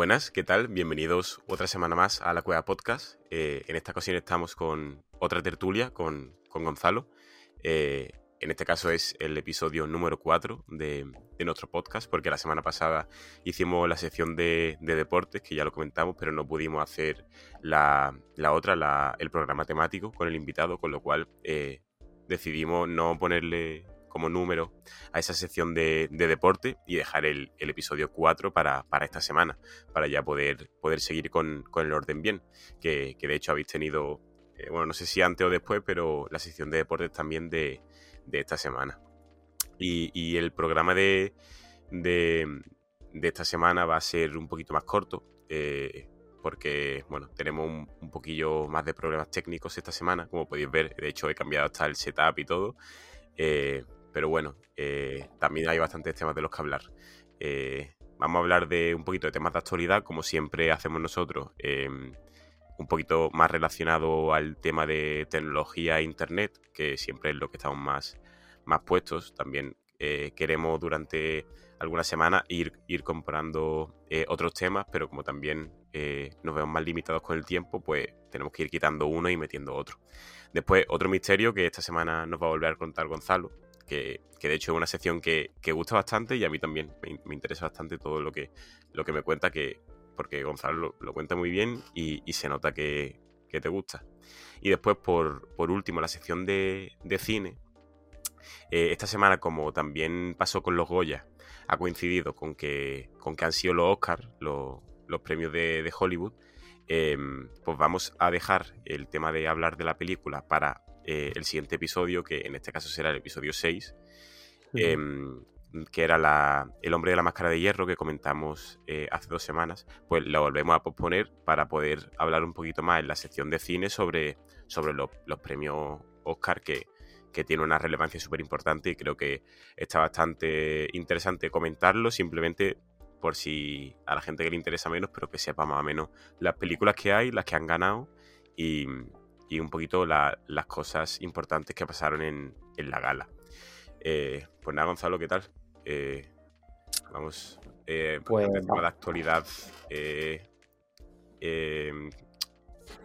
Buenas, ¿qué tal? Bienvenidos otra semana más a la Cueva Podcast. Eh, en esta ocasión estamos con otra tertulia, con, Gonzalo. Eh, en este caso es el episodio número 4 de, nuestro podcast, porque la semana pasada hicimos la sección de, deportes, que ya lo comentamos, pero no pudimos hacer la, otra, el programa temático con el invitado, con lo cual eh, decidimos no ponerle como número a esa sección de, deporte y dejar el, episodio 4 para, esta semana, para ya poder, poder seguir con, el orden bien, que, de hecho habéis tenido, eh, bueno, no sé si antes o después, pero la sección de deportes también de, esta semana. Y, el programa de, de, esta semana va a ser un poquito más corto. Eh, porque bueno, tenemos un, poquillo más de problemas técnicos esta semana, como podéis ver, de hecho he cambiado hasta el setup y todo, eh, pero bueno, eh, también hay bastantes temas de los que hablar. Eh, vamos a hablar de un poquito de temas de actualidad, como siempre hacemos nosotros, em, un poquito más relacionado al tema de tecnología e internet, que siempre es lo que estamos más, más puestos. También eh, queremos durante algunas semanas ir, ir comprando otros temas, pero como también nos vemos más limitados con el tiempo, pues tenemos que ir quitando uno y metiendo otro. Después, otro misterio que esta semana nos va a volver a contar Gonzalo, que, de hecho es una sección que, gusta bastante y a mí también me, interesa bastante todo lo que, lo que me cuenta, que, porque Gonzalo lo, cuenta muy bien y, se nota que, te gusta. Y después, por, último, la sección de, cine. Eh, esta semana, como también pasó con los Goya, ha coincidido con que, con que han sido los Oscars, los, premios de, Hollywood. Em, pues vamos a dejar el tema de hablar de la película para eh, el siguiente episodio, que en este caso será el episodio 6, em, que era la, El hombre de la máscara de hierro que comentamos eh, hace dos semanas, pues lo volvemos a posponer para poder hablar un poquito más en la sección de cine sobre, sobre los, premios Oscar que, que tiene una relevancia súper importante y creo que está bastante interesante comentarlo, simplemente por si a la gente que le interesa menos, pero que sepa más o menos las películas que hay, las que han ganado y, y un poquito las cosas importantes que pasaron en, la gala. Eh, pues nada, Gonzalo, ¿qué tal? Eh, vamos, eh, pues, de actualidad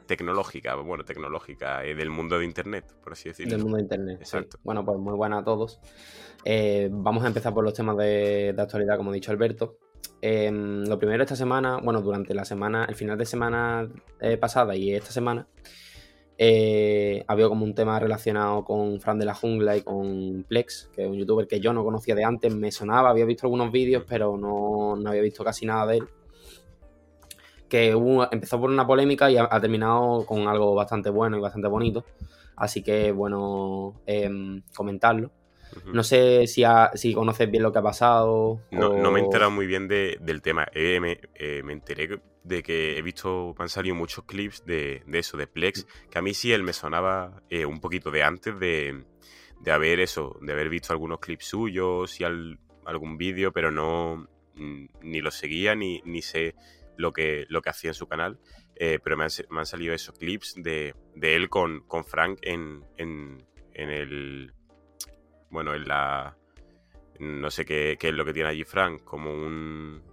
tecnológica, bueno, tecnológica, del mundo de Internet, por así decirlo. Del mundo de Internet, exacto. Bueno, pues muy buena a todos. vamos a empezar por los temas de, de actualidad, como ha dicho Alberto. lo primero esta semana, bueno, durante la semana, el final de semana pasada y esta semana, eh, había como un tema relacionado con Fran de la Jungla y con Plex, que es un youtuber que yo no conocía de antes, me sonaba, había visto algunos vídeos, pero no, había visto casi nada de él. Que empezó por una polémica y ha, terminado con algo bastante bueno y bastante bonito. Así que bueno em, comentarlo. No sé si, si conoces bien lo que ha pasado. No, me he enterado muy bien del tema. Eh, me, eh, me, enteré de que he visto, me han salido muchos clips de, eso, de Plex, que a mí sí él me sonaba eh, un poquito de antes de, de, haber eso, de haber visto algunos clips suyos y algún vídeo, pero no ni lo seguía ni, ni sé lo que, lo que hacía en su canal. pero me han, me han, salido esos clips de, de él con, con Frank en, en, en el bueno, en la... No sé qué, es lo que tiene allí Frank, como un...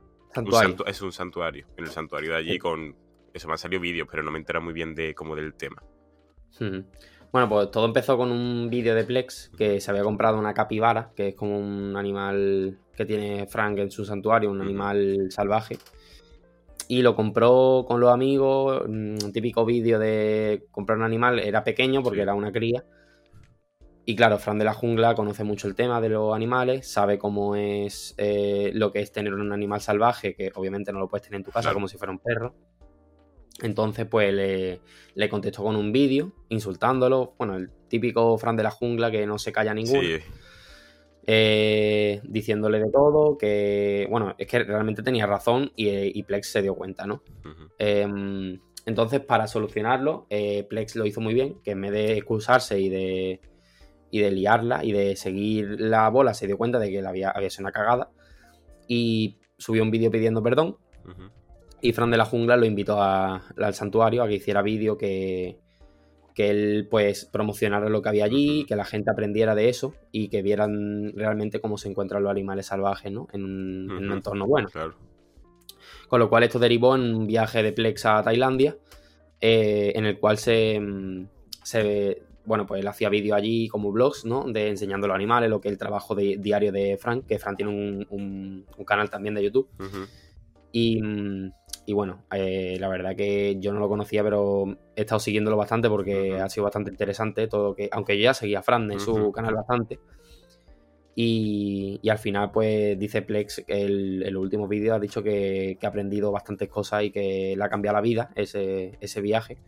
es un santuario. En el santuario de allí con... Eso me han salido vídeos, pero no me entera muy bien de como del tema. Bueno, pues todo empezó con un vídeo de Plex que se había comprado una capibara, que es como un animal que tiene Frank en su santuario, un animal salvaje. Y lo compró con los amigos, un típico vídeo de comprar un animal, era pequeño porque era una cría, y claro, Fran de la Jungla conoce mucho el tema de los animales, sabe cómo es eh, lo que es tener un animal salvaje, que obviamente no lo puedes tener en tu casa como si fuera un perro. Entonces, pues le, contestó con un vídeo insultándolo. Bueno, el típico Fran de la Jungla que no se calla ninguno. Eh, diciéndole de todo, que bueno, es que realmente tenía razón y, Plex se dio cuenta, ¿no? Em, entonces, para solucionarlo, eh, Plex lo hizo muy bien, que en vez de excusarse y de y de liarla y de seguir la bola, se dio cuenta de que la había, había sido una cagada y subió un vídeo pidiendo perdón. Y Fran de la Jungla lo invitó al santuario a que hiciera vídeo, que, que él pues promocionara lo que había allí, que la gente aprendiera de eso y que vieran realmente cómo se encuentran los animales salvajes ¿no? en, un entorno bueno. Con lo cual esto derivó en un viaje de Plex a Tailandia, eh, en el cual se, mm, se bueno, pues él hacía vídeos allí como blogs, ¿no? De enseñando a los animales, lo que es el trabajo de, diario de Frank, que Frank tiene un, canal también de YouTube. y, y, bueno, eh, la verdad que yo no lo conocía, pero he estado siguiéndolo bastante porque ha sido bastante interesante todo que, aunque yo ya seguía a Frank en su canal bastante. Y, y, al final, pues dice Plex el, el último vídeo ha dicho que, que, ha aprendido bastantes cosas y que le ha cambiado la vida ese, ese viaje.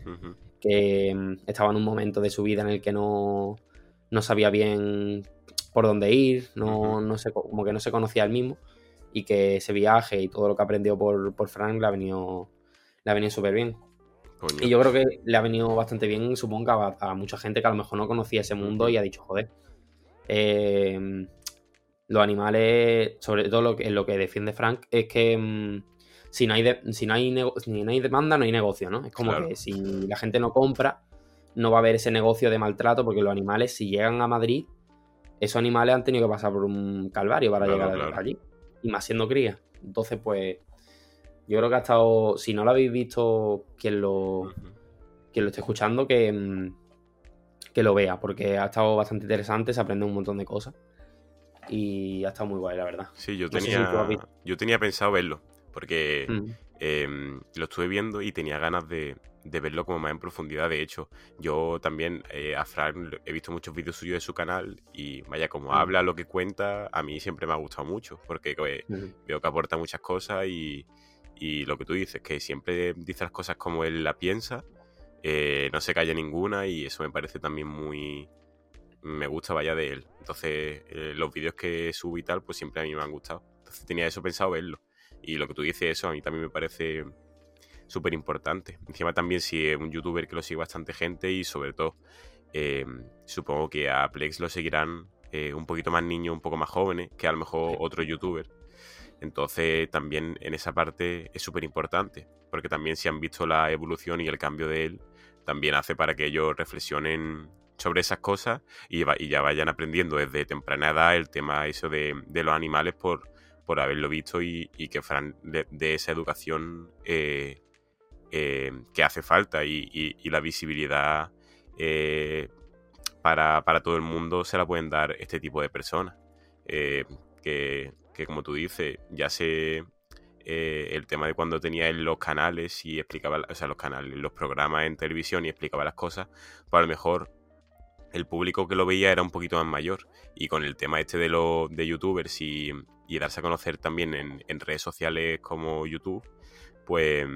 Que mm, estaba en un momento de su vida en el que no, no sabía bien por dónde ir, no, no sé, como que no se conocía el mismo. Y que ese viaje y todo lo que aprendió por, por Frank le ha venido, le ha venido súper bien. Y yo creo que le ha venido bastante bien, supongo, a, a, mucha gente que a lo mejor no conocía ese mundo y ha dicho, joder, eh, los animales, sobre todo lo que, lo que defiende Frank, es que mm, si no hay, si no hay, no hay demanda, no hay negocio, ¿no? Es como que si la gente no compra, no va a haber ese negocio de maltrato, porque los animales, si llegan a Madrid, esos animales han tenido que pasar por un calvario para llegar allí. Y más siendo cría. Entonces, pues, yo creo que ha estado. Si no lo habéis visto, quien lo, quien lo esté escuchando, que, mm, que lo vea, porque ha estado bastante interesante, se aprende un montón de cosas. Y ha estado muy guay, la verdad. Sí, yo tenía, yo tenía pensado verlo porque mm. em, lo estuve viendo y tenía ganas de, verlo como más en profundidad. De hecho, yo también eh, a Frank he visto muchos vídeos suyos de su canal y vaya, como mm. habla, lo que cuenta, a mí siempre me ha gustado mucho porque pues, veo que aporta muchas cosas y, lo que tú dices, que siempre dice las cosas como él la piensa, eh, no se calla ninguna y eso me parece también muy... Me gusta, vaya, de él. Entonces, eh, los vídeos que subo y tal, pues siempre a mí me han gustado. Entonces tenía eso pensado verlo. Y lo que tú dices, eso a mí también me parece súper importante. Encima también si es un youtuber que lo sigue bastante gente y sobre todo em, supongo que a Plex lo seguirán eh, un poquito más niños, un poco más jóvenes que a lo mejor otro youtuber. Entonces también en esa parte es súper importante, porque también si han visto la evolución y el cambio de él, también hace para que ellos reflexionen sobre esas cosas y, ya vayan aprendiendo desde temprana edad el tema eso de, los animales por, haberlo visto y, que de, esa educación eh, eh, que hace falta y, la visibilidad eh, para, todo el mundo se la pueden dar este tipo de personas. Que, como tú dices, ya sé el tema de cuando tenía en los canales y explicaba, o sea, los canales, los programas en televisión y explicaba las cosas, pues a lo mejor el público que lo veía era un poquito más mayor. Y con el tema este de los de youtubers y, y darse a conocer también en, redes sociales como YouTube, pues,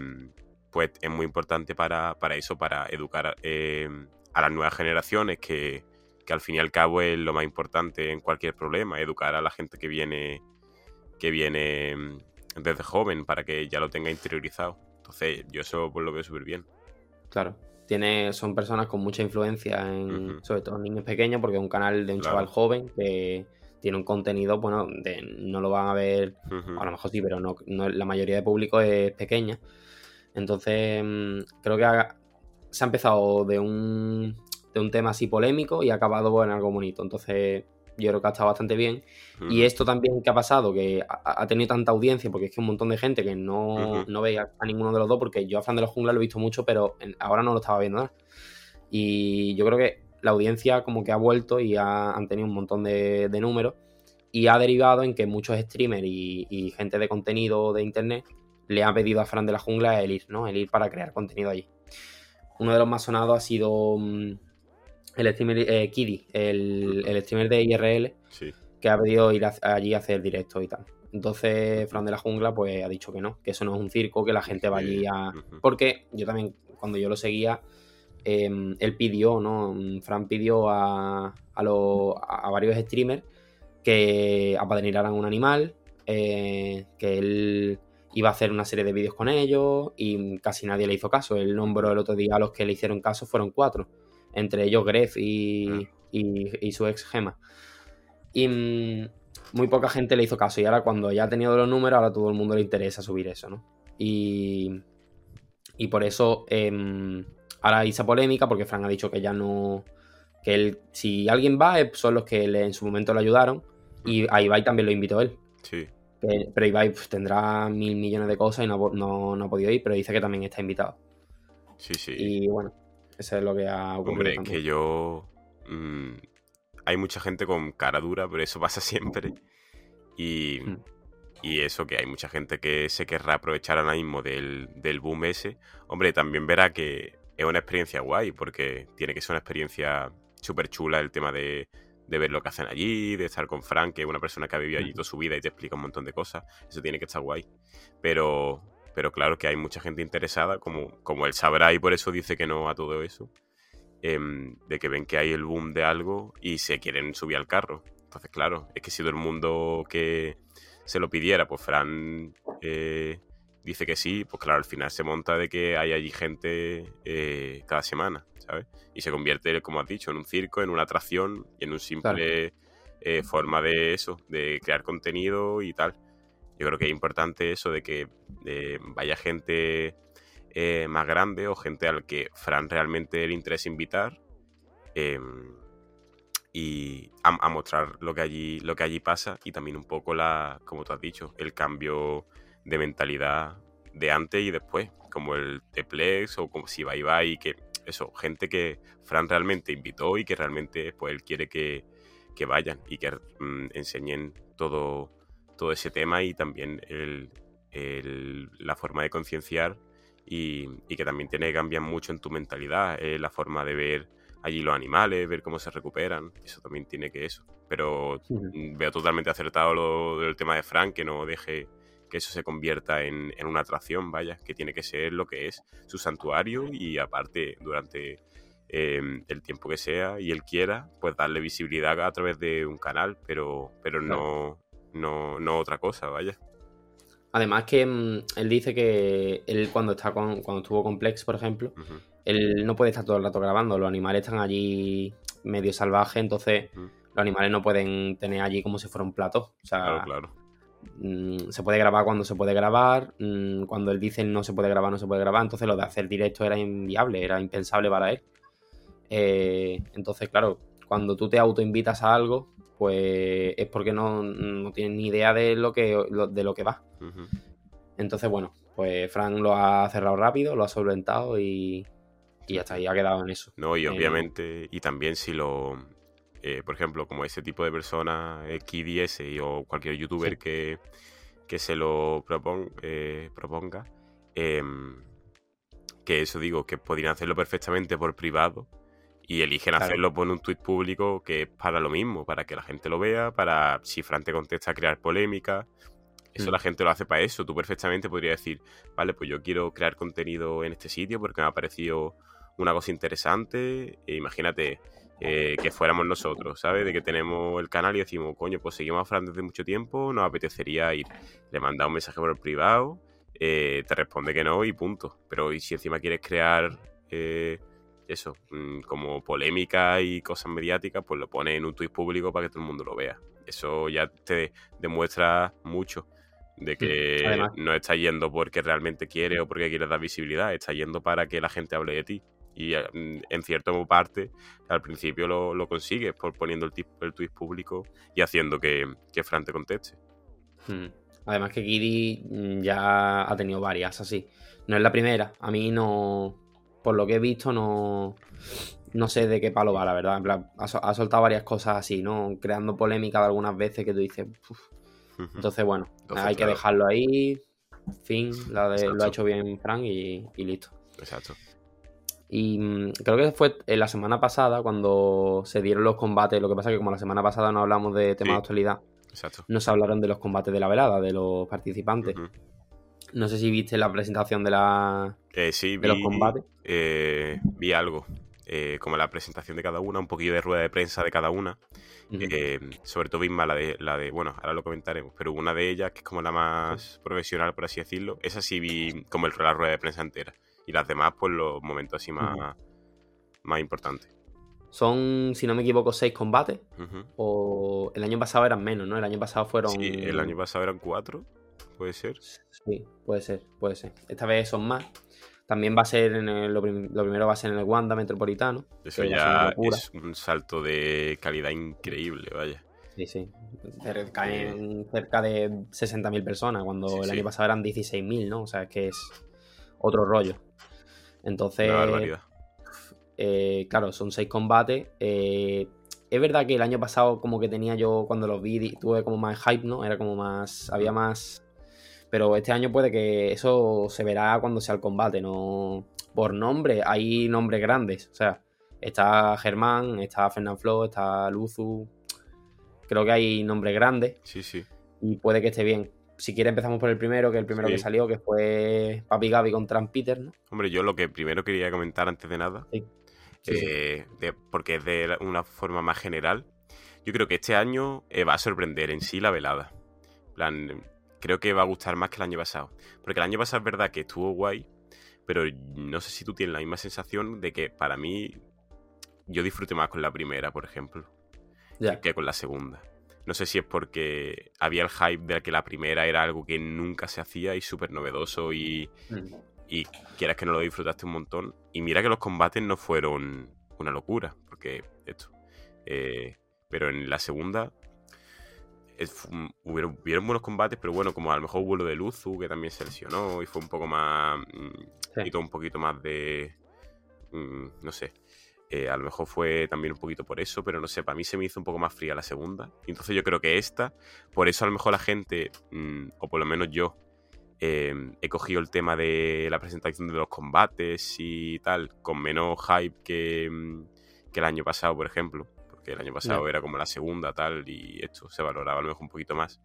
pues es muy importante para, eso, para educar eh, a las nuevas generaciones, que, al fin y al cabo es lo más importante en cualquier problema, educar a la gente que viene, que viene desde joven para que ya lo tenga interiorizado. Entonces, yo eso pues, lo veo súper bien. Claro. Tiene, son personas con mucha influencia en, sobre todo en niños pequeños, porque es un canal de un chaval joven que, tiene un contenido, bueno, de, no lo van a ver, a lo mejor sí, pero no, la mayoría de público es pequeña. Entonces, mm, creo que se ha empezado de un, de un tema así polémico y ha acabado en algo bonito. Entonces, yo creo que ha estado bastante bien. Y esto también que ha pasado, que ha, tenido tanta audiencia, porque es que un montón de gente que no, no ve a, ninguno de los dos, porque yo a Fran de los Jungla lo he visto mucho, pero ahora no lo estaba viendo nada. Y yo creo que la audiencia como que ha vuelto y han tenido un montón de, números y ha derivado en que muchos streamers y, gente de contenido de internet le han pedido a Fran de la Jungla el ir, ¿no? El ir para crear contenido allí. Uno de los más sonados ha sido mm, el streamer eh, Kiddy, el, streamer de IRL, que ha pedido ir allí a hacer directo y tal. Entonces, Fran de la Jungla, pues ha dicho que no, que eso no es un circo, que la gente va allí a. Porque yo también, cuando yo lo seguía, Em, él pidió, ¿no? Fran pidió a, a, varios streamers que apadrinaran un animal, eh, que él iba a hacer una serie de vídeos con ellos y casi nadie le hizo caso. El nombró el otro día a los que le hicieron caso fueron cuatro, entre ellos Gref y, y, su ex Gema. Y mm, muy poca gente le hizo caso y ahora cuando ya ha tenido los números, ahora a todo el mundo le interesa subir eso, ¿no? Y, y por eso... Em, ahora hay esa polémica porque Frank ha dicho que ya no. que él, si alguien va, son los que en su momento le ayudaron. Y va y también lo invitó él. Sí. pero Ibai pues, tendrá mil millones de cosas y no, no, ha podido ir, pero dice que también está invitado. Sí, sí. Y bueno, eso es lo que ha ocurrido. Hombre, que yo. Mm, hay mucha gente con cara dura, pero eso pasa siempre. Y, hmm. y, eso, que hay mucha gente que se querrá aprovechar ahora mismo del, del boom ese. Hombre, también verá que es una experiencia guay, porque tiene que ser una experiencia súper chula el tema de, de, ver lo que hacen allí, de estar con Frank, que es una persona que ha vivido allí toda su vida y te explica un montón de cosas. Eso tiene que estar guay. Pero, pero claro que hay mucha gente interesada, como, como él sabrá y por eso dice que no a todo eso, em, de que ven que hay el boom de algo y se quieren subir al carro. Entonces, claro, es que si todo el mundo que se lo pidiera, pues Fran eh, dice que sí, pues claro, al final se monta de que hay allí gente eh, cada semana, ¿sabes? Y se convierte, como has dicho, en un circo, en una atracción y en un simple eh, forma de eso, de crear contenido y tal. Yo creo que es importante eso de que vaya gente eh, más grande o gente al que Fran realmente le interesa invitar em, y a, mostrar lo que allí lo que allí pasa y también un poco la como tú has dicho el cambio de mentalidad de antes y después, como el de Plex o como si va y va y que eso, gente que Fran realmente invitó y que realmente pues él quiere que, vayan y que mm, enseñen todo, todo ese tema y también el, la forma de concienciar y, que también tiene que cambiar mucho en tu mentalidad, eh, la forma de ver allí los animales, ver cómo se recuperan, eso también tiene que eso. Pero mm, veo totalmente acertado lo del tema de Frank, que no deje que eso se convierta en, una atracción, vaya, que tiene que ser lo que es su santuario y aparte durante em, el tiempo que sea y él quiera, pues darle visibilidad a través de un canal, pero, pero no, no, no otra cosa, vaya. Además que mm, él dice que él cuando está con, cuando estuvo con Plex, por ejemplo, él no puede estar todo el rato grabando, los animales están allí medio salvajes, entonces los animales no pueden tener allí como si fuera un plato. O sea, claro, claro. Mm, se puede grabar cuando se puede grabar, mm, cuando él dice no se puede grabar, no se puede grabar, entonces lo de hacer directo era inviable, era impensable para él. Eh, entonces, claro, cuando tú te autoinvitas a algo, pues es porque no, tienes ni idea de lo que, de lo que va. Entonces, bueno, pues Frank lo ha cerrado rápido, lo ha solventado y, y hasta ahí ha quedado en eso. No, y eh, obviamente, y también si lo, eh, por ejemplo, como ese tipo de persona, XDS o cualquier youtuber que, se lo eh, proponga, em, que eso digo, que podrían hacerlo perfectamente por privado y eligen hacerlo por un tuit público que es para lo mismo, para que la gente lo vea, para si Fran te contesta crear polémica. Eso mm. la gente lo hace para eso. Tú perfectamente podrías decir, vale, pues yo quiero crear contenido en este sitio porque me ha parecido una cosa interesante. E imagínate, eh, que fuéramos nosotros, ¿sabes? De que tenemos el canal y decimos, coño, pues seguimos a Fran desde mucho tiempo, nos apetecería ir. Le manda un mensaje por el privado, eh, te responde que no y punto. Pero y si encima quieres crear eh, eso, mm, como polémica y cosas mediáticas, pues lo pones en un tuit público para que todo el mundo lo vea. Eso ya te demuestra mucho de mm, que no está yendo porque realmente quiere o porque quiere dar visibilidad, está yendo para que la gente hable de ti y eh, mm, en cierta parte al principio lo, lo consigues por poniendo el, el tweet público y haciendo que, que Fran te conteste. Hmm. Además que Giddy ya ha tenido varias así. No es la primera. A mí no. Por lo que he visto, no. No sé de qué palo va, la verdad. ha, soltado varias cosas así, ¿no? Creando polémica de algunas veces que tú dices. Entonces, bueno, hay que dejarlo ahí. Fin, lo ha hecho bien Frank y, y listo. Exacto. Y mm, creo que fue en la semana pasada cuando se dieron los combates. Lo que pasa es que como la semana pasada no hablamos de temas de actualidad, Exacto. no se hablaron de los combates de la velada, de los participantes. No sé si viste la presentación de, la, eh, sí, de los combates. Eh, vi algo, eh, como la presentación de cada una, un poquillo de rueda de prensa de cada una. sobre todo misma la de, la de, bueno, ahora lo comentaremos, pero una de ellas, que es como la más profesional, por así decirlo, esa sí vi como el, la rueda de prensa entera y las demás, pues los momentos así más, más importantes. Son, si no me equivoco, seis combates. O el año pasado eran menos, ¿no? El año pasado fueron. Sí, el año pasado eran cuatro, puede ser. Sí, puede ser, puede ser. Esta vez son más. También va a ser en el, lo, primero va a ser en el Wanda Metropolitano. Eso ya es un salto de calidad increíble, vaya. Sí, sí. Caen cerca de 60.000 personas, cuando el año pasado eran 16.000, ¿no? O sea, es que es otro rollo. Entonces, eh, claro, son seis combates. Eh, es verdad que el año pasado como que tenía yo, cuando los vi, tuve como más hype, ¿no? Era como más, había más... Pero este año puede que eso se verá cuando sea el combate, ¿no? Por nombre, hay nombres grandes, o sea, está Germán, está Fernand Flo, está Luzu, creo que hay nombres grandes. Sí, sí. Y puede que esté bien. Si quiere empezamos por el primero, que es el primero que salió, que fue Papi Gaby contra Peter, ¿no? Hombre, yo lo que primero quería comentar antes de nada sí. Eh, porque es de una forma más general. Yo creo que este año eh, va a sorprender en sí la velada. plan, creo que va a gustar más que el año pasado. Porque el año pasado es verdad que estuvo guay, pero no sé si tú tienes la misma sensación de que para mí yo disfruté más con la primera, por ejemplo, que con la segunda. No sé si es porque había el hype de que la primera era algo que nunca se hacía y súper novedoso y, mm y quieras que no lo disfrutaste un montón. Y mira que los combates no fueron una locura, porque esto. Eh, pero en la segunda hubieron, buenos combates, pero bueno, como a lo mejor hubo lo de Luzu, que también se lesionó y fue un poco más. Mm, un poquito más de. Mm, no sé. Eh, a lo mejor fue también un poquito por eso, pero no sé, para mí se me hizo un poco más fría la segunda. entonces yo creo que esta, por eso a lo mejor la gente, mm, o por lo menos yo, Em, he cogido el tema de la presentación de los combates y tal, con menos hype mm, que, el año pasado, por ejemplo. El año pasado era como la segunda, tal, y esto se valoraba a lo mejor un poquito más.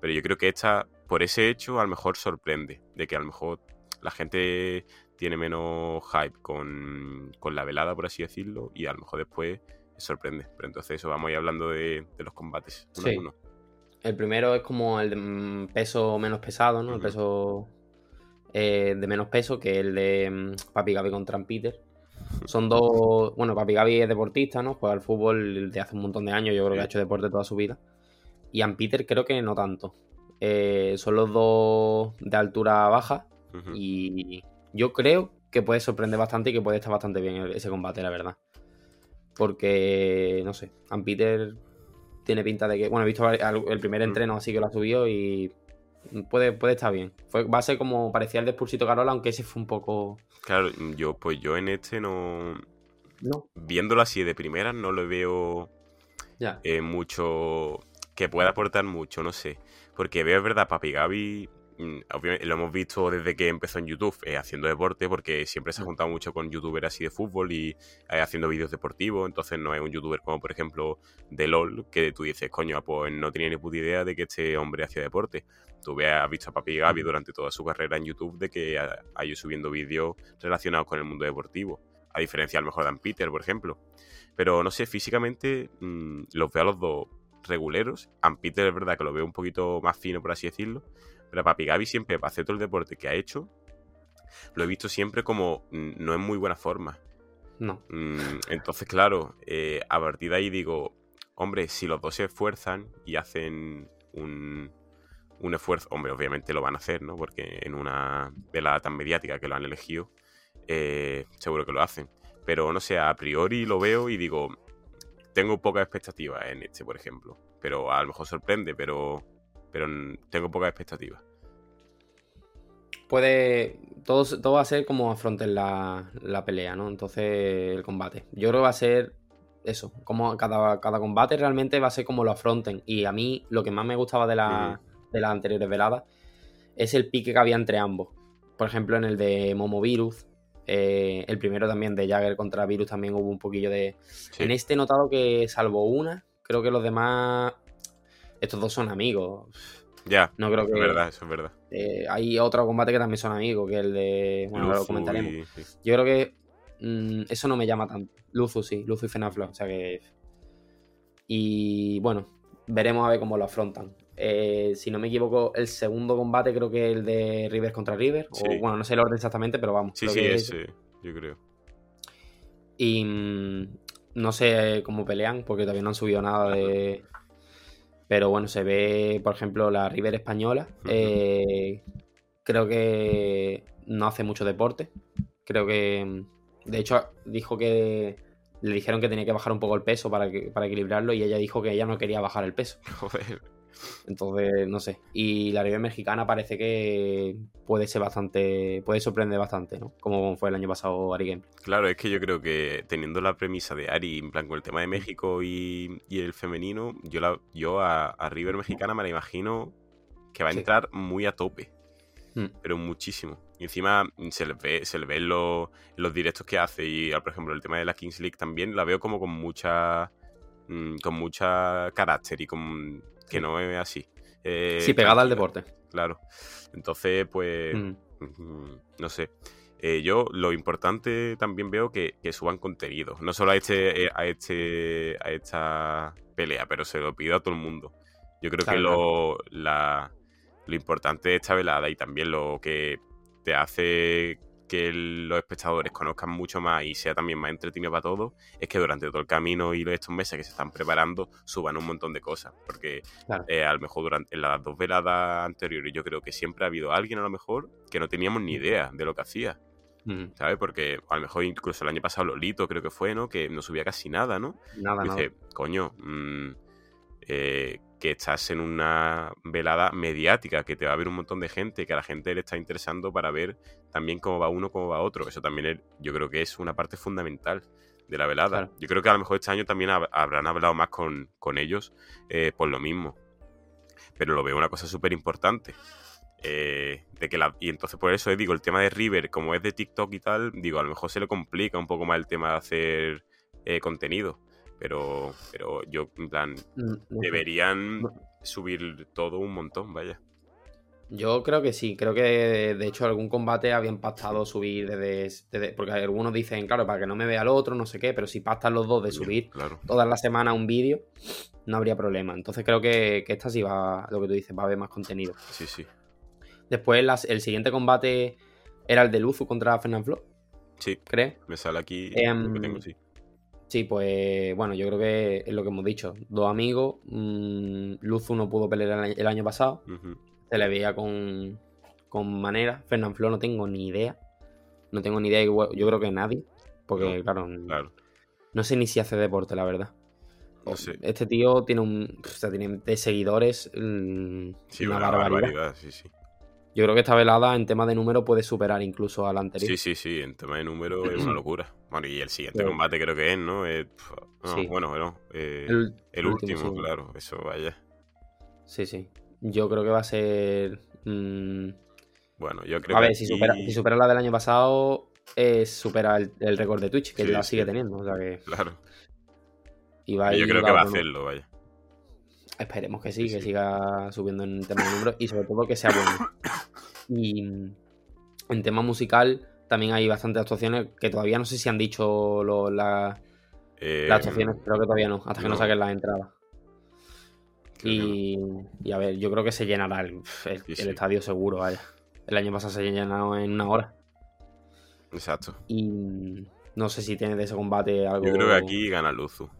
Pero yo creo que esta, por ese hecho, a lo mejor sorprende. De que a lo mejor la gente tiene menos hype con, la velada, por así decirlo, y a lo mejor después sorprende. Pero entonces eso, vamos a ir hablando de, los combates uno a uno. El primero es como el de mm, peso menos pesado, ¿no? El peso eh, de menos peso, que el de mm, Papi Gaby contra Peter. Son dos. Bueno, Papi Gaby es deportista, ¿no? Juega al fútbol de hace un montón de años. Yo creo que ha hecho deporte toda su vida. Y a Peter creo que no tanto. Eh, son los dos de altura baja. Y yo creo que puede sorprender bastante y que puede estar bastante bien ese combate, la verdad. Porque, no sé, Peter tiene pinta de que. Bueno, he visto el primer mm. entreno así que lo ha subido y puede, puede estar bien. Fue, va a ser como parecía el de Spursito Carola, aunque ese fue un poco. Claro, yo, pues yo en este no. No. Viéndolo así de primera, no lo veo ya. Eh, mucho. que pueda aportar mucho, no sé. Porque veo, es verdad, Papi Gaby Mm, obviamente lo hemos visto desde que empezó en YouTube eh, haciendo deporte, porque siempre se ha juntado mucho con youtubers así de fútbol y eh, haciendo vídeos deportivos. Entonces no es un youtuber como, por ejemplo, de LOL, que tú dices, coño, pues no tenía ni puta idea de que este hombre hacía deporte. Tú has visto a Papi Gaby durante toda su carrera en YouTube de que ha, ido subiendo vídeos relacionados con el mundo deportivo. A diferencia a lo mejor de Peter, por ejemplo. Pero no sé, físicamente mm, los veo a los dos reguleros. A Peter es verdad que lo veo un poquito más fino, por así decirlo. Pero Papi Gaby siempre, para hacer todo el deporte que ha hecho, lo he visto siempre como mm, no en muy buena forma. No. Mm, entonces, claro, eh, a partir de ahí digo, hombre, si los dos se esfuerzan y hacen un, un esfuerzo, hombre, obviamente lo van a hacer, ¿no? Porque en una velada tan mediática que lo han elegido, eh, seguro que lo hacen. Pero no sé, a priori lo veo y digo, tengo pocas expectativas en este, por ejemplo. Pero a lo mejor sorprende, pero pero tengo pocas expectativas. Puede. Todo, todo va a ser como afronten la, la pelea, ¿no? Entonces, el combate. Yo creo que va a ser eso. Como cada, cada combate realmente va a ser como lo afronten. Y a mí, lo que más me gustaba de, la, de las anteriores veladas es el pique que había entre ambos. Por ejemplo, en el de Momo Virus. Eh, el primero también de Jagger contra Virus también hubo un poquillo de. En este he notado que, salvo una, creo que los demás estos dos son amigos. Ya, no creo que. Es verdad, eso es verdad. Eh, hay otro combate que también son amigos, que el de. Bueno, lo comentaremos. Yo creo que mm, eso no me llama tanto. Luzu sí, Luzu y Fenaflo. O sea que. Y bueno, veremos a ver cómo lo afrontan. Eh, si no me equivoco, el segundo combate creo que es el de River contra River. O, bueno, no sé el orden exactamente, pero vamos. Sí, sí, es, yo creo. Y mm, no sé cómo pelean, porque todavía no han subido nada de, pero bueno, se ve, por ejemplo, la River española. Eh, creo que no hace mucho deporte. Creo que, de hecho, dijo que le dijeron que tenía que bajar un poco el peso para, que, para equilibrarlo y ella dijo que ella no quería bajar el peso. Joder. Entonces, no sé. Y la River mexicana parece que puede ser bastante. puede sorprender bastante, ¿no? Como fue el año pasado Ari Game. Claro, es que yo creo que teniendo la premisa de Ari, en plan con el tema de México y, el femenino, yo, la, yo a, River mexicana me la imagino que va a entrar muy a tope. Hmm. Pero muchísimo. Y encima se le ve, se le ve en los, directos que hace. Y, por ejemplo, el tema de la Kings League también la veo como con mucha. Mm, con mucha carácter y con que no es así. Eh, sí, pegada al deporte. Claro. Entonces, pues, mm. Mm, no sé. Eh, yo lo importante también veo que, suban contenido. No solo a este, eh, a este, a esta pelea, pero se lo pido a todo el mundo. Yo creo que lo, la, lo importante de esta velada y también lo que te hace que los espectadores conozcan mucho más y sea también más entretenido para todos, es que durante todo el camino y estos meses que se están preparando suban un montón de cosas. Porque eh, a lo mejor durante en las dos veladas anteriores yo creo que siempre ha habido alguien a lo mejor que no teníamos ni idea de lo que hacía. ¿Sabes? Porque a lo mejor incluso el año pasado Lolito creo que fue, ¿no? Que no subía casi nada, ¿no? Nada, dice, coño, mmm, eh, que estás en una velada mediática, que te va a ver un montón de gente, que a la gente le está interesando para ver también cómo va uno, cómo va otro. Eso también yo creo que es una parte fundamental de la velada. Yo creo que a lo mejor este año también habrán hablado más con, ellos eh, por lo mismo. Pero lo veo una cosa súper importante. Eh, de que la, y entonces por eso digo, el tema de River, como es de TikTok y tal, digo, a lo mejor se le complica un poco más el tema de hacer contenido pero, pero yo, en plan, mm, deberían subir todo un montón, vaya. Yo creo que sí, creo que de hecho algún combate habían pactado subir desde, Porque algunos dicen, claro, para que no me vea el otro, no sé qué, pero si pactan los dos de subir toda la semana un vídeo, no habría problema. Entonces creo que, esta sí va, lo que tú dices, va a haber más contenido. Sí, sí. Después el siguiente combate era el de Luzu contra Fernand Sí. ¿Crees? Me sale aquí. Em, sí. Sí, pues bueno, yo creo que es lo que hemos dicho. Dos amigos. Mmm, Luzu no pudo pelear el año pasado. Se le veía con, con manera. Fernán Flo no tengo ni idea. No tengo ni idea. Yo creo que nadie. Porque, claro, no sé ni si hace deporte, la verdad. No sé. Este tío tiene un. O sea, tiene de seguidores. Mm, sí, una, barbaridad. Sí, sí. Yo creo que esta velada en tema de número puede superar incluso a la anterior. Sí, sí, sí, en tema de número es una locura. Bueno, y el siguiente combate creo que es, ¿no? Es, Bueno, bueno eh, el, último, claro, eso vaya. Sí, sí. Yo creo que va a ser... Mm, bueno, yo creo a ver, si, supera, si supera la del año pasado, eh, supera el, récord de Twitch, que la sigue teniendo. O sea que... Claro. Y va yo creo que va a hacerlo, vaya. Esperemos que sí, que siga subiendo en tema de números y sobre todo que sea bueno. Y en tema musical también hay bastantes actuaciones que todavía no sé si han dicho las eh, actuaciones, creo que todavía no, hasta que no saquen las entradas. Y, a ver, yo creo que se llenará el, estadio seguro, vaya. El año pasado se llenó en una hora. Exacto. Y no sé si tiene de ese combate algo. Yo creo que aquí gana Luzu.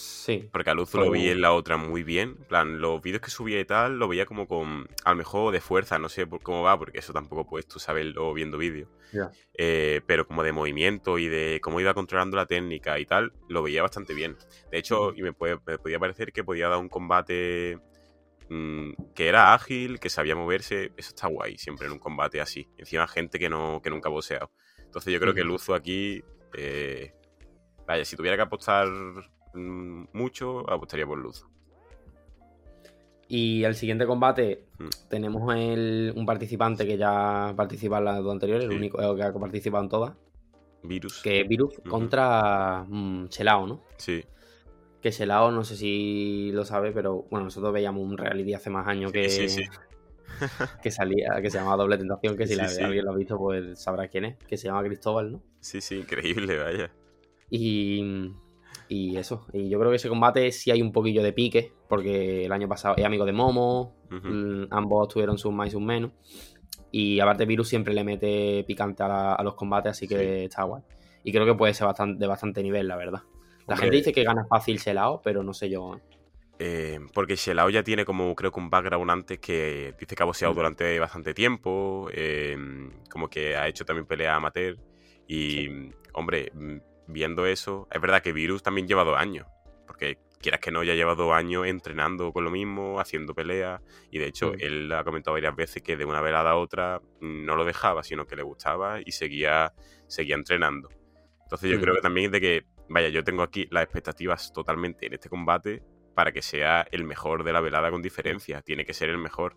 Sí. Porque a Luz lo vi en la otra muy bien. En plan, los vídeos que subía y tal, lo veía como con. A lo mejor de fuerza, no sé cómo va, porque eso tampoco puedes tú saberlo viendo vídeos. Eh, pero como de movimiento y de cómo iba controlando la técnica y tal, lo veía bastante bien. De hecho, y me, podía parecer que podía dar un combate mm, que era ágil, que sabía moverse. Eso está guay, siempre en un combate así. Encima, gente que, no, que nunca ha boxeado. Entonces, yo creo que Luzo aquí. Eh, vaya, si tuviera que apostar Mm, mucho, apostaría por Luz. Y el siguiente combate hmm. tenemos un participante que ya participa en las dos anteriores, el único que ha participado en todas. Virus. Que es Virus contra Chelao, ¿no? Sí. Que Chelao, no sé si lo sabe, pero bueno, nosotros veíamos un reality hace más años que, que salía, que se llamaba Doble Tentación, que si alguien lo ha visto, pues sabrá quién es, que se llama Cristóbal, ¿no? Sí, sí, increíble, vaya. Y y eso, y yo creo que ese combate sí hay un poquillo de pique, porque el año pasado es amigo de Momo, ambos tuvieron sus más y sus menos. Y aparte Virus siempre le mete picante a, los combates, así que está guay. Y creo que puede ser bastante, de bastante nivel, la verdad. La gente dice que gana fácil Shelao, pero no sé yo. ¿eh? Eh, porque Shelao ya tiene como creo que un background antes que dice que ha boxeado mm. durante bastante tiempo, eh, como que ha hecho también pelea amateur. Y, hombre, viendo eso, es verdad que Virus también lleva dos años, porque quieras que no, ya lleva dos años entrenando con lo mismo, haciendo peleas, y de hecho él ha comentado varias veces que de una velada a otra no lo dejaba, sino que le gustaba y seguía, seguía entrenando. Entonces yo creo que también de que, vaya, yo tengo aquí las expectativas totalmente en este combate para que sea el mejor de la velada con diferencia, tiene que ser el mejor,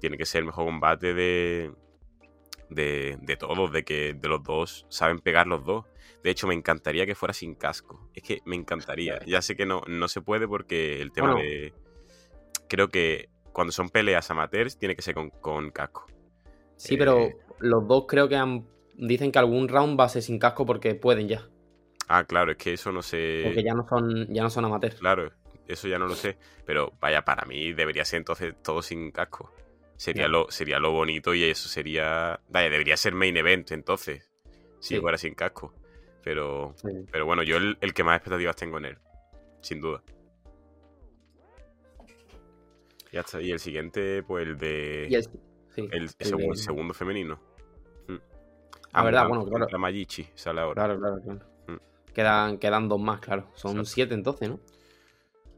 tiene que ser el mejor combate de, de, de todos, de que de los dos saben pegar los dos. De hecho, me encantaría que fuera sin casco. Es que me encantaría. Ya sé que no, no se puede porque el tema de. Creo que cuando son peleas amateurs tiene que ser con, casco. Sí, pero eh, los dos creo que han, dicen que algún round va a ser sin casco porque pueden ya. Ah, claro, es que eso no sé. Porque ya no son, ya no son amateurs. Claro, eso ya no lo sé. Pero vaya, para mí debería ser entonces todo sin casco. Sería, lo, sería lo bonito y eso sería. Vaya, debería ser main event entonces. Si fuera sin casco. Pero, pero bueno, yo el, que más expectativas tengo en él. Sin duda. Ya está. Y el siguiente, pues el de. el, segundo, femenino. Mm. Ah, verdad, bueno, claro. La Magichi sale ahora. Claro, claro, claro. Mm. Quedan, quedan dos más, claro. Son siete entonces, ¿no?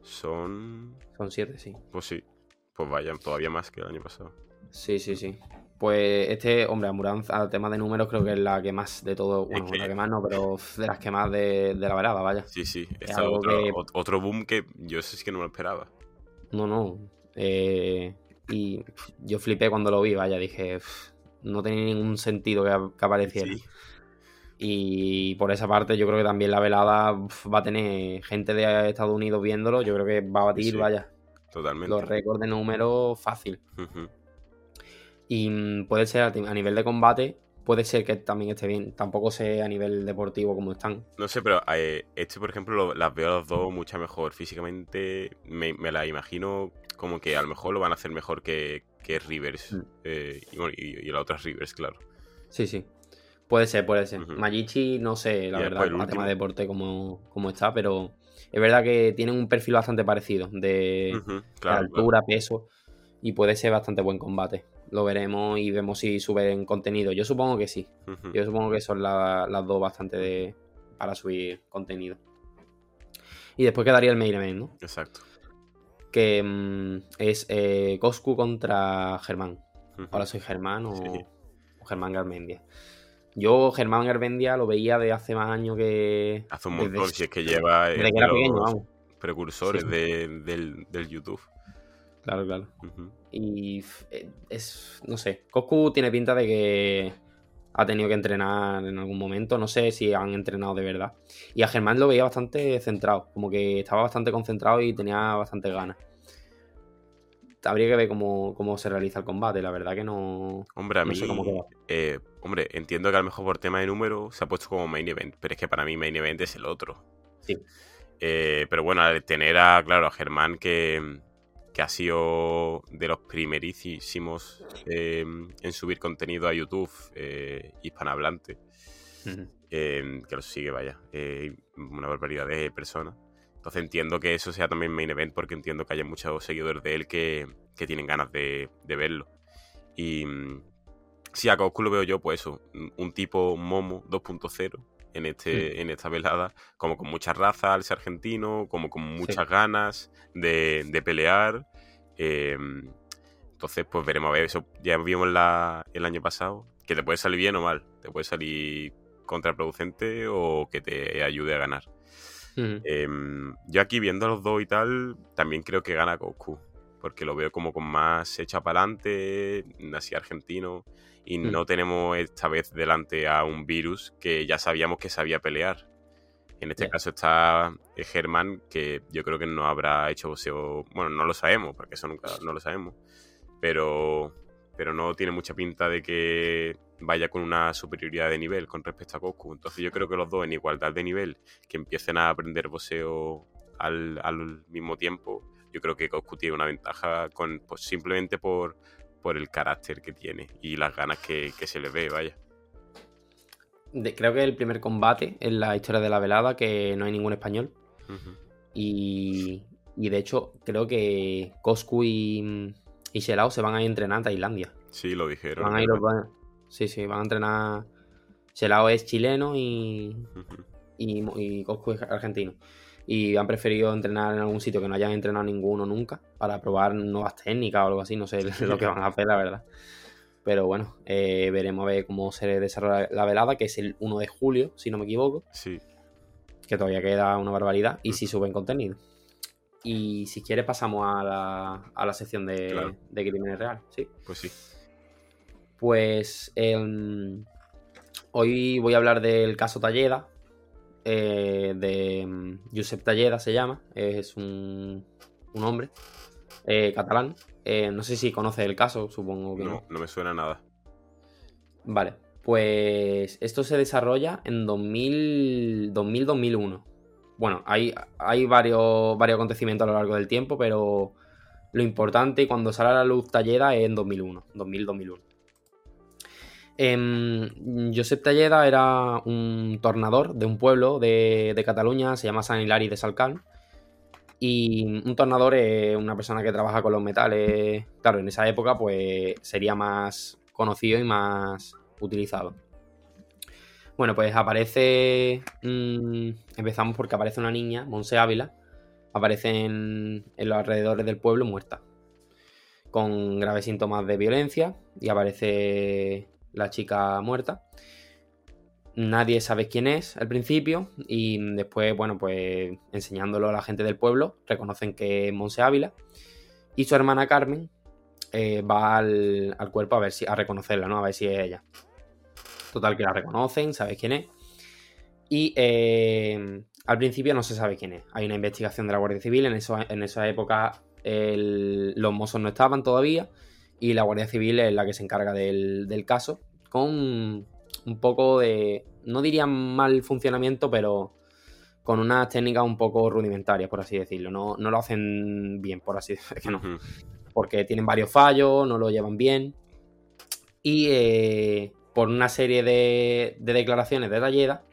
Son. Son siete, sí. Pues sí. Pues vayan, todavía más que el año pasado. Sí, sí, sí. Pues este, hombre, Amuranz, al tema de números, creo que es la que más de todo. Bueno, la que más no, pero de las que más de, la velada, vaya. Sí, sí. Es otro, otro, boom que yo sé que no lo esperaba. No, no. Eh, y yo flipé cuando lo vi, vaya, dije, no tenía ningún sentido que, apareciera. Y por esa parte, yo creo que también la velada va a tener gente de Estados Unidos viéndolo. Yo creo que va a batir, vaya. Totalmente. Los récords de números fácil. Y mm, puede ser a nivel de combate, puede ser que también esté bien. Tampoco sé a nivel deportivo cómo están. No sé, pero eh, este, por ejemplo, las veo a los dos mucho mejor. Físicamente me, me las imagino como que a lo mejor lo van a hacer mejor que, que Rivers. Mm. Eh, y, y, la otra Rivers, claro. Sí, sí. Puede ser, puede ser. Magichi, no sé, la verdad, el tema de deporte cómo, cómo está, pero es verdad que tienen un perfil bastante parecido de, altura, peso y puede ser bastante buen combate. Lo veremos y vemos si suben contenido. Yo supongo que sí. Yo supongo que son las dos bastante de, para subir contenido. Y después quedaría el main event, ¿no? Exacto. Que mm, es eh, Coscu contra Germán. Ahora soy Germán o, Germán Garmendia. Yo, Germán Garmendia, lo veía de hace más años que. Hace un montón, si es que lleva. Desde que era pequeño, vamos. Precursores del, del YouTube. Claro, claro. Y eh, es, no sé, Coscu tiene pinta de que ha tenido que entrenar en algún momento, no sé si han entrenado de verdad. Y a Germán lo veía bastante centrado, como que estaba bastante concentrado y tenía bastante ganas. Habría que ver cómo, se realiza el combate, la verdad que no. Hombre, a mí. Eh, hombre, entiendo que a lo mejor por tema de número se ha puesto como main event, pero es que para mí main event es el otro. Sí. Eh, pero bueno, al tener a, claro, a Germán que, que ha sido de los primerísimos eh, en subir contenido a YouTube eh, hispanohablante, eh, que lo sigue, vaya, una barbaridad de personas. Entonces entiendo que eso sea también main event porque entiendo que haya muchos seguidores de él que, tienen ganas de, verlo. Y mm, si a Goku lo veo yo, pues eso, un tipo Momo 2.0 en, este, en esta velada, como con mucha raza al ser argentino, como con muchas ganas de, pelear. Em, entonces, pues veremos a ver, eso ya vimos la, el año pasado, que te puede salir bien o mal, te puede salir contraproducente o que te ayude a ganar. Em, yo aquí viendo a los dos y tal, también creo que gana Goku, porque lo veo como con más hecha para adelante, así argentino y mm. no tenemos esta vez delante a un virus que ya sabíamos que sabía pelear. En este caso está eh, Germán, que yo creo que no habrá hecho boxeo. Bueno, no lo sabemos, porque eso nunca no lo sabemos. Pero, pero no tiene mucha pinta de que vaya con una superioridad de nivel con respecto a Goku. Entonces yo creo que los dos en igualdad de nivel, que empiecen a aprender boxeo al, al mismo tiempo, yo creo que Goku tiene una ventaja con, pues, simplemente por, por el carácter que tiene y las ganas que, se le ve, vaya. creo que es el primer combate en la historia de la velada que no hay ningún español. y, y, de hecho, creo que Coscu y, y se van a entrenar a Tailandia. Sí, lo dijeron. Van a ir, sí, sí, van a entrenar. Shelao es chileno y, y, y Coscu es argentino. Y han preferido entrenar en algún sitio que no hayan entrenado ninguno nunca para probar nuevas técnicas o algo así. No sé lo que van a hacer, la verdad. Pero bueno, eh, veremos a ver cómo se desarrolla la velada, que es el 1 de julio, si no me equivoco. Sí. Que todavía queda una barbaridad. Y si suben contenido. Y si quieres pasamos a la, a la sección de, Claro. de crímenes reales, ¿sí? Pues sí. Pues em, hoy voy a hablar del caso Talleda, eh, de em, Josep Talleda se llama, es un, un hombre eh, catalán. Eh, no sé si conoces el caso, supongo que no. No, no me suena nada. Vale, pues esto se desarrolla en 2000 2000-2001. Bueno, hay, hay varios, varios acontecimientos a lo largo del tiempo, pero lo importante cuando sale a la luz Talleda es en 2001, 2000-2001. Em, Josep Talleda era un tornador de un pueblo de, Cataluña, se llama San Hilari de Salcán. Y un tornador es una persona que trabaja con los metales. Claro, en esa época, pues sería más conocido y más utilizado. Bueno, pues aparece. mm, empezamos porque aparece una niña, Monse Ávila. Aparece en los alrededores del pueblo muerta. Con graves síntomas de violencia. Y aparece la chica muerta. Nadie sabe quién es al principio. Y después, bueno, pues enseñándolo a la gente del pueblo, reconocen que es Monse Ávila. Y su hermana Carmen eh, va al, al cuerpo a ver si. a reconocerla, ¿no? A ver si es ella. Total, que la reconocen, sabes quién es. Y eh, al principio no se sabe quién es. Hay una investigación de la Guardia Civil. En, eso- en esa época el- los mozos no estaban todavía. Y la Guardia Civil es la que se encarga del, del caso. Con un poco de. No diría mal funcionamiento, pero con unas técnicas un poco rudimentarias, por así decirlo. No, no lo hacen bien, por así decirlo. Es que no porque tienen varios fallos, no lo llevan bien. Y eh, por una serie de, de declaraciones de Talleda,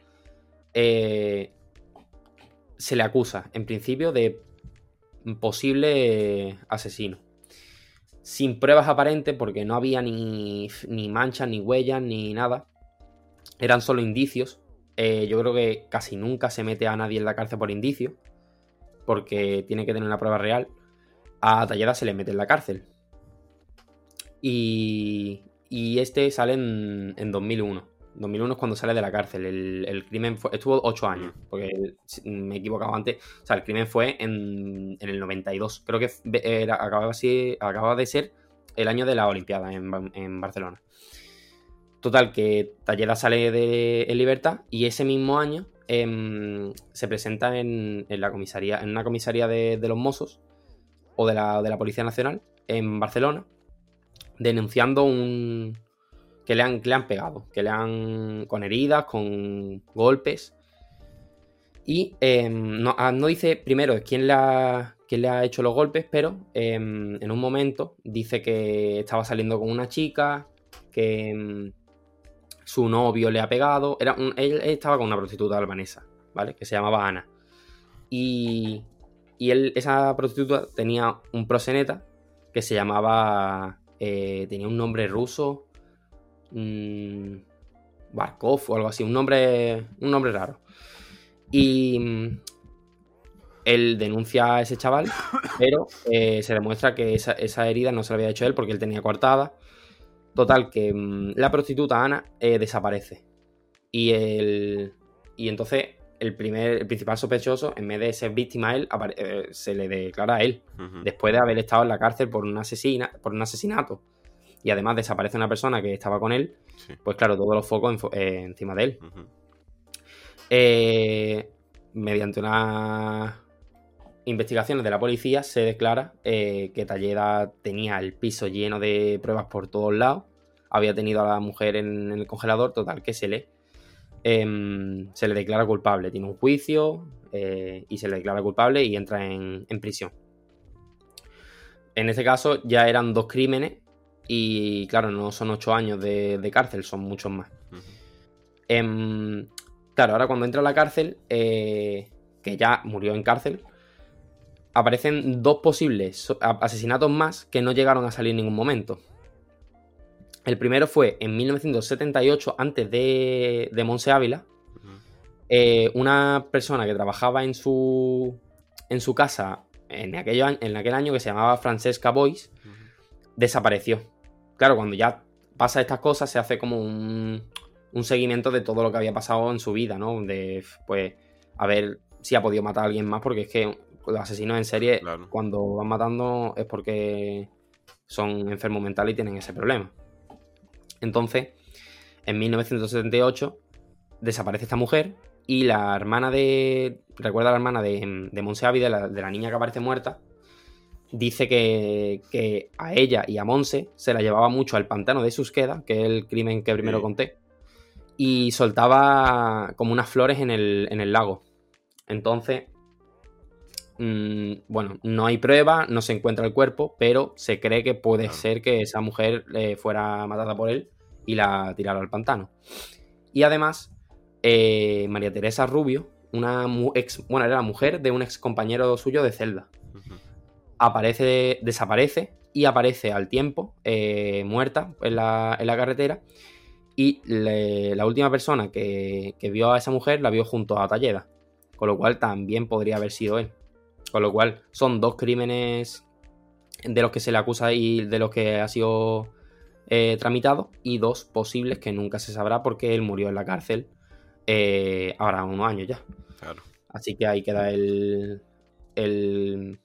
eh, se le acusa, en principio, de posible asesino. Sin pruebas aparentes, porque no había ni, ni manchas, ni huellas, ni nada. Eran solo indicios. Eh, yo creo que casi nunca se mete a nadie en la cárcel por indicios, porque tiene que tener una prueba real a Talleda se le mete en la cárcel. Y, y este sale en, en 2001. 2001 es cuando sale de la cárcel. El, el crimen fue- estuvo 8 años, porque el- si- me he equivocado antes. O sea, el crimen fue en, en el 92. Creo que era- acababa, así, acababa de ser el año de la Olimpiada en, en Barcelona. Total, que Talleda sale de, en libertad y ese mismo año em, se presenta en, en la comisaría, en una comisaría de, de los Mossos o de la, de la Policía Nacional en Barcelona, denunciando un que le han, le han pegado, que le han con heridas, con golpes. Y em, no, ah, no dice primero quién le, ha, quién le ha hecho los golpes, pero em, en un momento dice que estaba saliendo con una chica, que em, su novio le ha pegado. Era un- él, él estaba con una prostituta albanesa, ¿vale? Que se llamaba Ana. Y, y él, esa prostituta tenía un proseneta que se llamaba. eh, tenía un nombre ruso. Mm, Barkov o algo así. Un nombre. Un nombre raro. Y. mm, Él denuncia a ese chaval, pero eh, se demuestra que esa, esa herida no se la había hecho él porque él tenía cortada. Total, que mm, la prostituta Ana eh, desaparece. Y el. Y entonces el primer, el principal sospechoso, en vez de ser víctima a él, apare- eh, se le declara a él, después de haber estado en la cárcel por un, asesina, por un asesinato. Y además desaparece una persona que estaba con él, Sí. pues claro, todos los focos enfo- eh, encima de él. Eh, mediante unas investigaciones de la policía se declara eh, que Talleda tenía el piso lleno de pruebas por todos lados, había tenido a la mujer en, en el congelador, total que se le, em, se le declara culpable, tiene un juicio y se le declara culpable y entra en, en prisión. En este caso ya eran dos crímenes y claro, no son ocho años de, de cárcel, son muchos más. Em, claro, ahora cuando entra a la cárcel, eh, que ya murió en cárcel, aparecen dos posibles asesinatos más que no llegaron a salir en ningún momento. El primero fue en 1978, antes de, de Monse Ávila, eh, una persona que trabajaba en su, en su casa en, aquello, en aquel año que se llamaba Francesca Boyce, desapareció. Claro, cuando ya pasa estas cosas se hace como un, un seguimiento de todo lo que había pasado en su vida, ¿no? De, pues, a ver si ha podido matar a alguien más, porque es que los asesinos en serie, cuando van matando, es porque son enfermos mentales y tienen ese problema. Entonces, en 1978 desaparece esta mujer y la hermana de. Recuerda la hermana de, de Monse de la, de la niña que aparece muerta, dice que, a ella y a Monse se la llevaba mucho al pantano de Susqueda, que es el crimen que primero conté, y soltaba como unas flores en el, lago. Entonces, mm, bueno, no hay prueba, no se encuentra el cuerpo, pero se cree que puede ser que esa mujer eh, fuera matada por él y la tirara al pantano. Y además, eh, María Teresa Rubio, una ex, bueno, era la mujer de un ex compañero suyo de celda aparece, desaparece y aparece al tiempo, eh, muerta en la, carretera. Y la última persona que, vio a esa mujer la vio junto a Talleda. Con lo cual también podría haber sido él. Con lo cual son dos crímenes de los que se le acusa y de los que ha sido eh, tramitado. Y dos posibles que nunca se sabrá porque él murió en la cárcel eh, ahora unos años ya. Así que ahí queda el, el,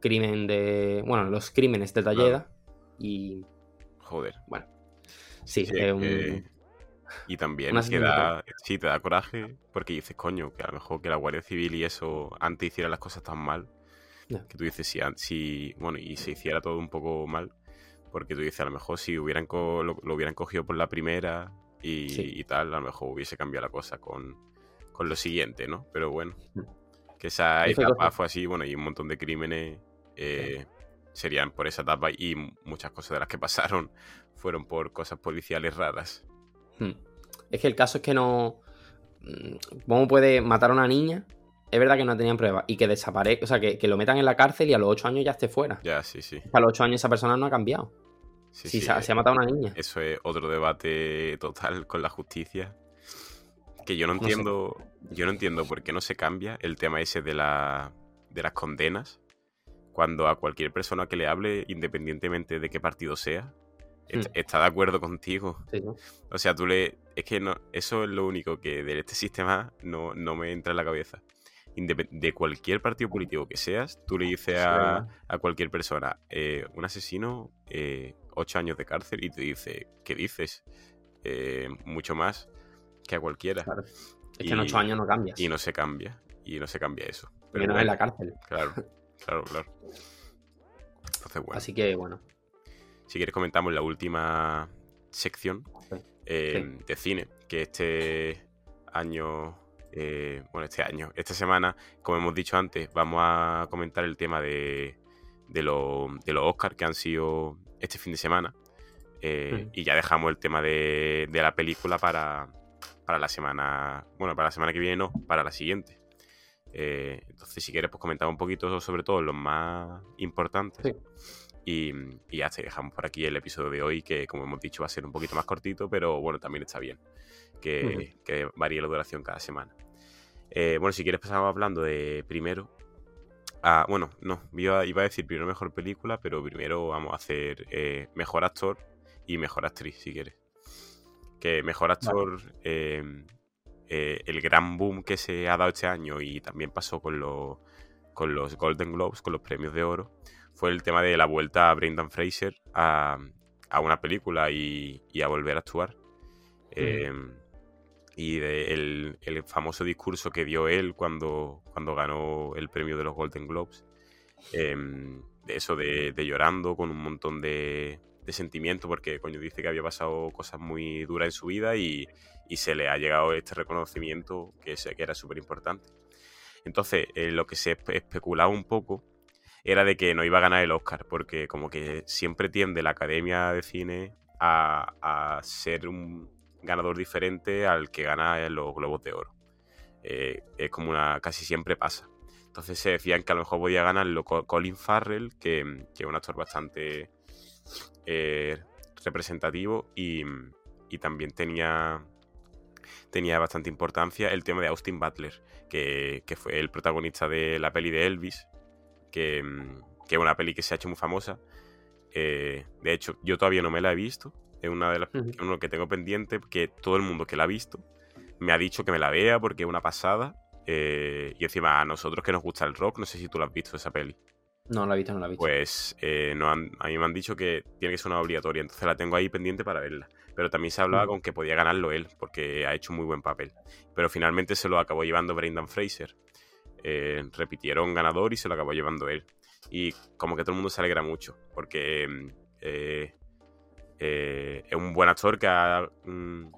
crimen de. Bueno, los crímenes de Talleda. Y. Joder. Bueno. Sí, es un. y también te da, sí, te da coraje porque dices, coño, que a lo mejor que la Guardia Civil y eso antes hiciera las cosas tan mal. Que tú dices, si, si, bueno, y se hiciera todo un poco mal, porque tú dices, a lo mejor si hubieran lo, hubieran cogido por la primera y, tal, a lo mejor hubiese cambiado la cosa con, con lo siguiente, ¿no? Pero bueno. Mm que esa etapa fue así, bueno, y un montón de crímenes eh, serían por esa etapa y muchas cosas de las que pasaron fueron por cosas policiales raras. Hmm. Es que el caso es que no... Mm, ¿Cómo puede matar a una niña? Es verdad que no tenían pruebas y que desaparezca, o sea, que, lo metan en la cárcel y a los ocho años ya esté fuera. Ya, sí, sí. A los ocho años esa persona no ha cambiado. Sí, si se, ha matado a una niña. Eso es otro debate total con la justicia. Que yo no entiendo. Yo no entiendo por qué no se cambia el tema ese de, la, de las condenas. Cuando a cualquier persona que le hable, independientemente de qué partido sea, hmm. está de acuerdo contigo. O sea, tú le. Es que no, eso es lo único que de este sistema no, me entra en la cabeza. de cualquier partido político que seas, tú le dices a, cualquier persona, eh, un asesino, eh, ocho años de cárcel, y te dice, ¿qué dices? Eh, mucho más que a cualquiera. Es que en ocho años no cambia Y no se cambia. Y no se cambia eso. Pero no en la cárcel. Claro, claro, claro. Entonces, bueno. Así que, bueno. Si quieres comentamos la última sección eh, de cine, que este año, eh, bueno, este año, esta semana, como hemos dicho antes, vamos a comentar el tema de, de, los Oscars que han sido este fin de semana. Eh, y ya dejamos el tema de, de la película para, para la semana, bueno, para la semana que viene no, para la siguiente. Eh, entonces, si quieres, pues comentar un poquito sobre todo los más importantes. Y, ya te dejamos por aquí el episodio de hoy, que como hemos dicho va a ser un poquito más cortito, pero bueno, también está bien que, varíe la duración cada semana. Eh, bueno, si quieres pasamos hablando de primero. Ah, bueno, no, iba, a decir primero mejor película, pero primero vamos a hacer eh, mejor actor y mejor actriz, si quieres que mejor actor, em, eh, el gran boom que se ha dado este año y también pasó con, los, con los Golden Globes, con los premios de oro, fue el tema de la vuelta a Brendan Fraser a, una película y, a volver a actuar. Em, y el, famoso discurso que dio él cuando, cuando ganó el premio de los Golden Globes. Em, de eso de, llorando con un montón de, de sentimiento porque coño dice que había pasado cosas muy duras en su vida y, se le ha llegado este reconocimiento que, que era súper importante. Entonces, eh, lo que se especulaba un poco era de que no iba a ganar el Oscar, porque como que siempre tiende la Academia de Cine a, ser un ganador diferente al que gana los Globos de Oro. Eh, es como una. casi siempre pasa. Entonces se decían que a lo mejor podía ganarlo Colin Farrell, que, que es un actor bastante eh, representativo y, también tenía tenía bastante importancia el tema de Austin Butler, que, fue el protagonista de la peli de Elvis, que, que es una peli que se ha hecho muy famosa. Eh, de hecho, yo todavía no me la he visto. Es una de las uno que tengo pendiente, que todo el mundo que la ha visto me ha dicho que me la vea porque es una pasada. Eh, y encima a nosotros que nos gusta el rock, no sé si tú la has visto esa peli. No, la he visto, no la he visto. Pues eh, no a mí me han dicho que tiene que ser una obligatoria, entonces la tengo ahí pendiente para verla. Pero también se hablaba con que podía ganarlo él, porque ha hecho muy buen papel. Pero finalmente se lo acabó llevando Brendan Fraser. Eh, repitieron ganador y se lo acabó llevando él. Y como que todo el mundo se alegra mucho, porque es un buen actor que ha, mm,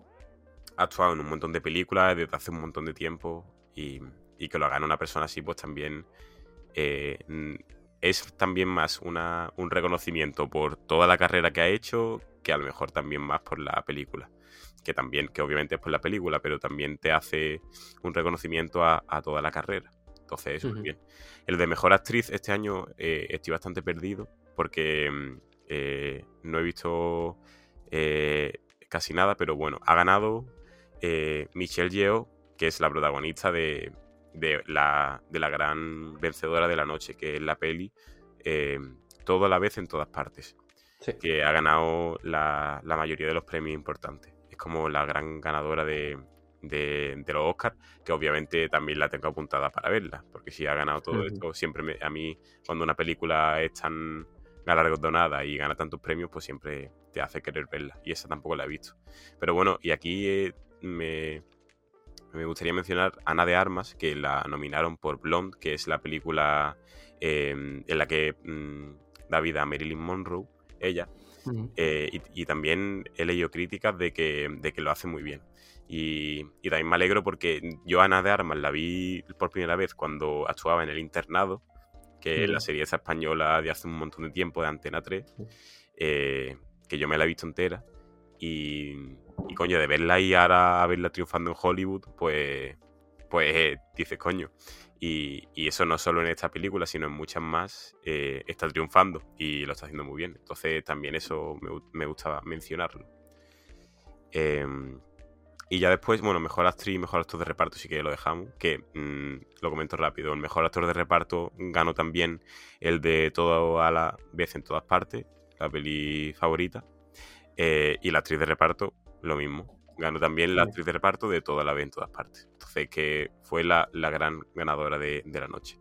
actuado en un montón de películas desde hace un montón de tiempo y, que lo haga una persona así, pues también eh, es también más una, un reconocimiento por toda la carrera que ha hecho que a lo mejor también más por la película. Que también, que obviamente es por la película, pero también te hace un reconocimiento a, toda la carrera. Entonces, eso es bien. El de mejor actriz este año eh, estoy bastante perdido porque mm, eh, no he visto casi nada, pero bueno, ha ganado Michelle Yeoh que es la protagonista de, la, gran vencedora de la noche, que es la peli eh, Todo a la vez en todas partes, que ha ganado la, mayoría de los premios importantes. Es como la gran ganadora de, los Oscars, que obviamente también la tengo apuntada para verla, porque si ha ganado todo esto, siempre a mí, cuando una película es tan galardonada y gana tantos premios, pues siempre te hace querer verla. Y esa tampoco la he visto. Pero bueno, y aquí eh, me, me gustaría mencionar Ana de Armas, que la nominaron por Blonde, que es la película em, en la que mm, da vida a Marilyn Monroe, ella. Eh, y, también he leído críticas de que, de que lo hace muy bien. Y, también me alegro porque yo Ana de Armas la vi por primera vez cuando actuaba en El Internado, que es la serie esa española de hace un montón de tiempo de Antena 3, eh, que yo me la he visto entera. Y, y coño, de verla ahí ahora a verla triunfando en Hollywood, pues, pues dices, coño. Y, eso no solo en esta película, sino en muchas más, eh, está triunfando y lo está haciendo muy bien. Entonces también eso me, gustaba mencionarlo. Em, y ya después, bueno, mejor actriz y mejor actor de reparto sí que lo dejamos, que mm, lo comento rápido. El mejor actor de reparto ganó también el de todo a la vez en todas partes, la peli favorita. Eh, y la actriz de reparto, lo mismo. Ganó también la actriz de reparto de toda la vez en todas partes. Entonces, que fue la, gran ganadora de, la noche.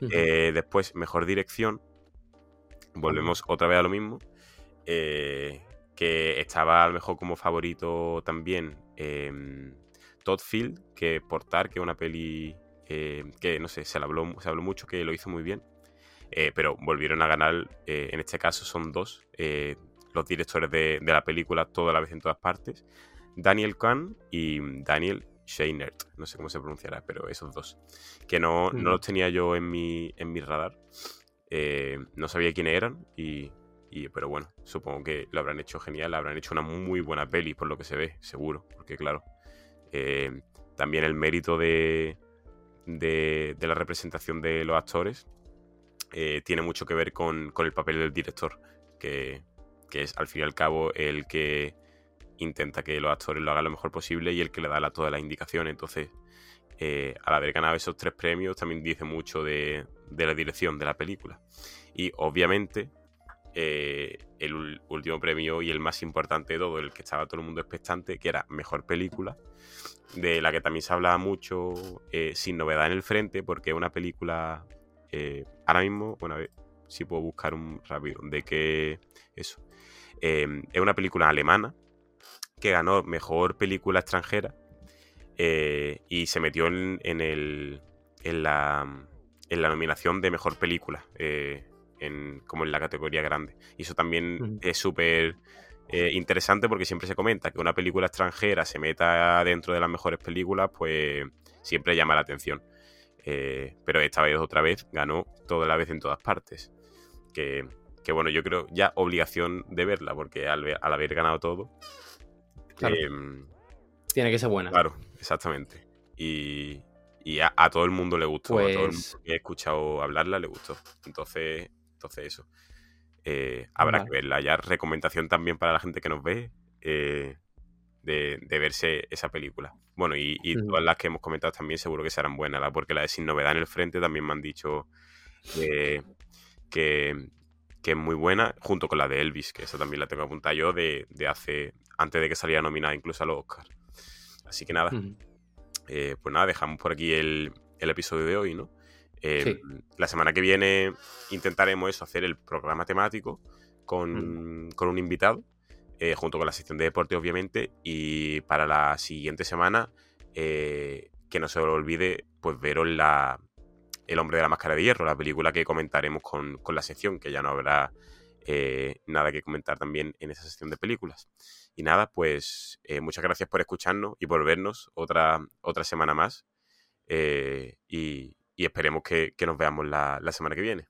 Eh, después, mejor dirección. Volvemos otra vez a lo mismo. Eh, que estaba a lo mejor como favorito también em, Todd Field, que Portar, que es una peli que no sé, se habló, se habló mucho, que lo hizo muy bien. pero volvieron a ganar, en este caso son dos, los directores de, la película toda la vez en todas partes, Daniel Kahn y Daniel Scheinert, no sé cómo se pronunciará, pero esos dos, que no, los tenía yo en mi, en mi radar, eh, no sabía quiénes eran, y, pero bueno, supongo que lo habrán hecho genial, habrán hecho una muy buena peli por lo que se ve, seguro, porque claro, eh, también el mérito de, de, la representación de los actores eh, tiene mucho que ver con, con el papel del director, que, que es al fin y al cabo el que intenta que los actores lo hagan lo mejor posible y el que le da la, toda la indicación. Entonces, eh, al haber ganado esos tres premios, también dice mucho de, la dirección de la película. Y obviamente, eh, el último premio y el más importante de todo, el que estaba todo el mundo expectante, que era Mejor Película, de la que también se hablaba mucho eh, sin novedad en el frente, porque es una película, ahora mismo, bueno, a ver si puedo buscar un rápido, de que eso, Em, es una película alemana que ganó mejor película extranjera eh, y se metió en, el, en, la, en, la, nominación de mejor película, eh, como en la categoría grande. Y eso también es súper eh, interesante porque siempre se comenta que una película extranjera se meta dentro de las mejores películas, pues siempre llama la atención. pero esta vez otra vez ganó toda la vez en todas partes. Que que bueno, yo creo ya obligación de verla, porque al, haber ganado todo. Em, Tiene que ser buena. Claro, exactamente. Y, a, todo el mundo le gustó. A todo el mundo pues que he escuchado hablarla le gustó. Entonces, entonces eso. Eh, habrá que verla. Ya recomendación también para la gente que nos ve. Eh, de, verse esa película. Bueno, y, todas las que hemos comentado también seguro que serán buenas, porque la de Sin Novedad en el Frente también me han dicho que, que, es muy buena, junto con la de Elvis, que esa también la tengo apuntada yo de, hace, antes de que saliera nominada incluso a los Oscars. Así que nada, eh, pues nada, dejamos por aquí el, episodio de hoy, ¿no? Eh, la semana que viene intentaremos eso, hacer el programa temático con, con un invitado eh, junto con la sección de deporte, obviamente. Y para la siguiente semana, que no se os olvide, pues veros la, El hombre de la máscara de hierro, la película que comentaremos con, la sección, que ya no habrá eh, nada que comentar también en esa sección de películas. Y nada, pues muchas gracias por escucharnos y por vernos otra, otra semana más. y, esperemos que, nos veamos la semana que viene.